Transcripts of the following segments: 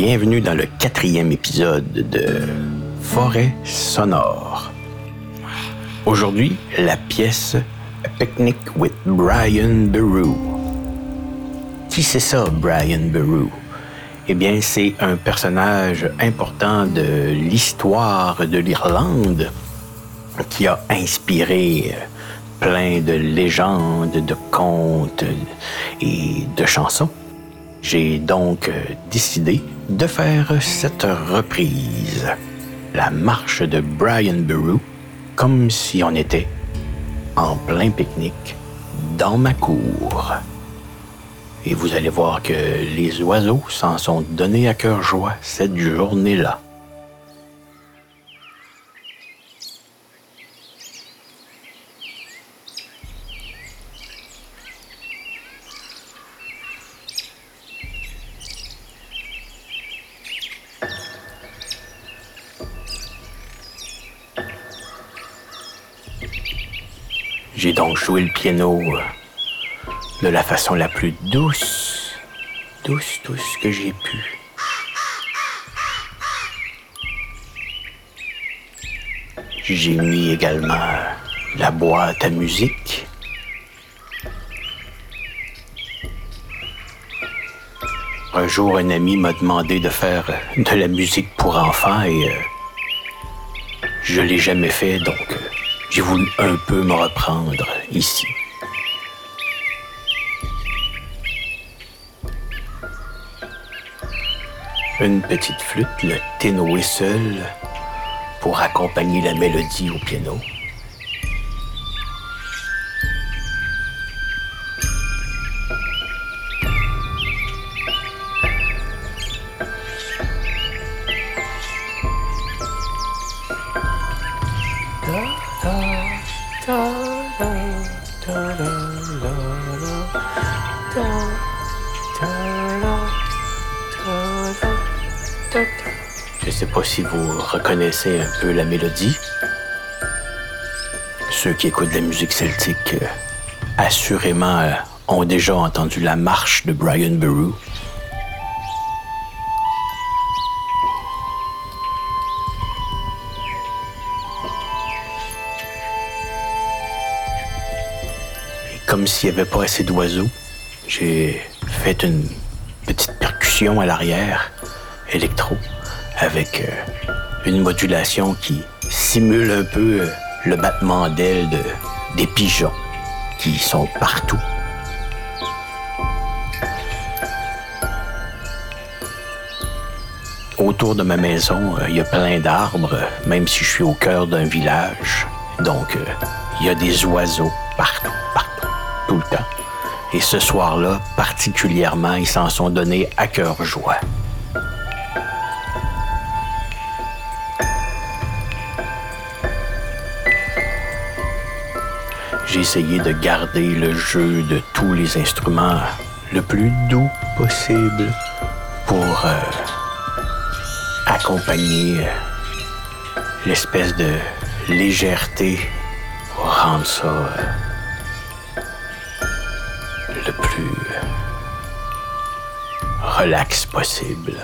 Bienvenue dans le quatrième épisode de Forêt sonore. Aujourd'hui, la pièce A Picnic with Brian Beru. Qui c'est ça, Brian Beru? Eh bien, c'est un personnage important de l'histoire de l'Irlande qui a inspiré plein de légendes, de contes et de chansons. J'ai donc décidé de faire cette reprise, la marche de Brian Beru, comme si on était en plein pique-nique dans ma cour. Et vous allez voir que les oiseaux s'en sont donnés à cœur joie cette journée-là. J'ai donc joué le piano euh, de la façon la plus douce, douce, douce que j'ai pu. J'ai mis également la boîte à musique. Un jour, un ami m'a demandé de faire de la musique pour enfants et euh, je l'ai jamais fait, donc euh, j'ai voulu un peu me reprendre ici. Une petite flûte, le tin whistle, pour accompagner la mélodie au piano. Sais pas si vous reconnaissez un peu la mélodie. Ceux qui écoutent de la musique celtique, euh, assurément, euh, ont déjà entendu la marche de Brian Beru. Et comme s'il n'y avait pas assez d'oiseaux, j'ai fait une petite percussion à l'arrière, électro, avec euh, une modulation qui simule un peu euh, le battement d'ailes de, des pigeons qui sont partout. Autour de ma maison, euh, il y a plein d'arbres, même si je suis au cœur d'un village. Donc, il y a des oiseaux partout, partout, tout le temps. Et ce soir-là, particulièrement, ils s'en sont donnés à cœur joie. J'ai essayé de garder le jeu de tous les instruments le plus doux possible pour euh, accompagner l'espèce de légèreté pour rendre ça euh, le plus relax possible.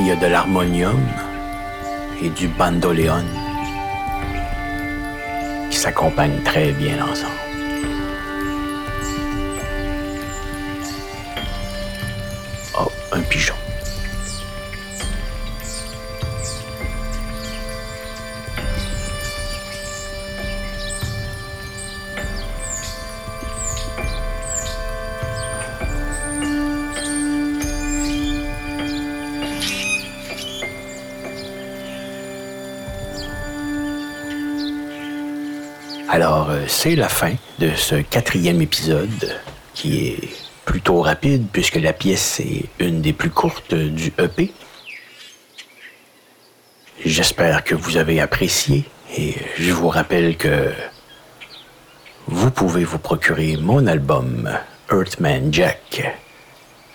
Il y a de l'harmonium et du bandoléon qui s'accompagnent très bien ensemble. Oh, un pigeon. Alors, euh, c'est la fin de ce quatrième épisode qui est plutôt rapide puisque la pièce est une des plus courtes du EP. J'espère que vous avez apprécié et je vous rappelle que vous pouvez vous procurer mon album Earthman Jack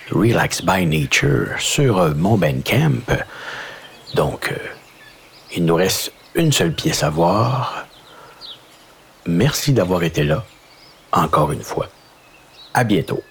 Relax by Nature sur mon Bandcamp. Donc, euh, il nous reste une seule pièce à voir merci d'avoir été là, encore une fois. À bientôt.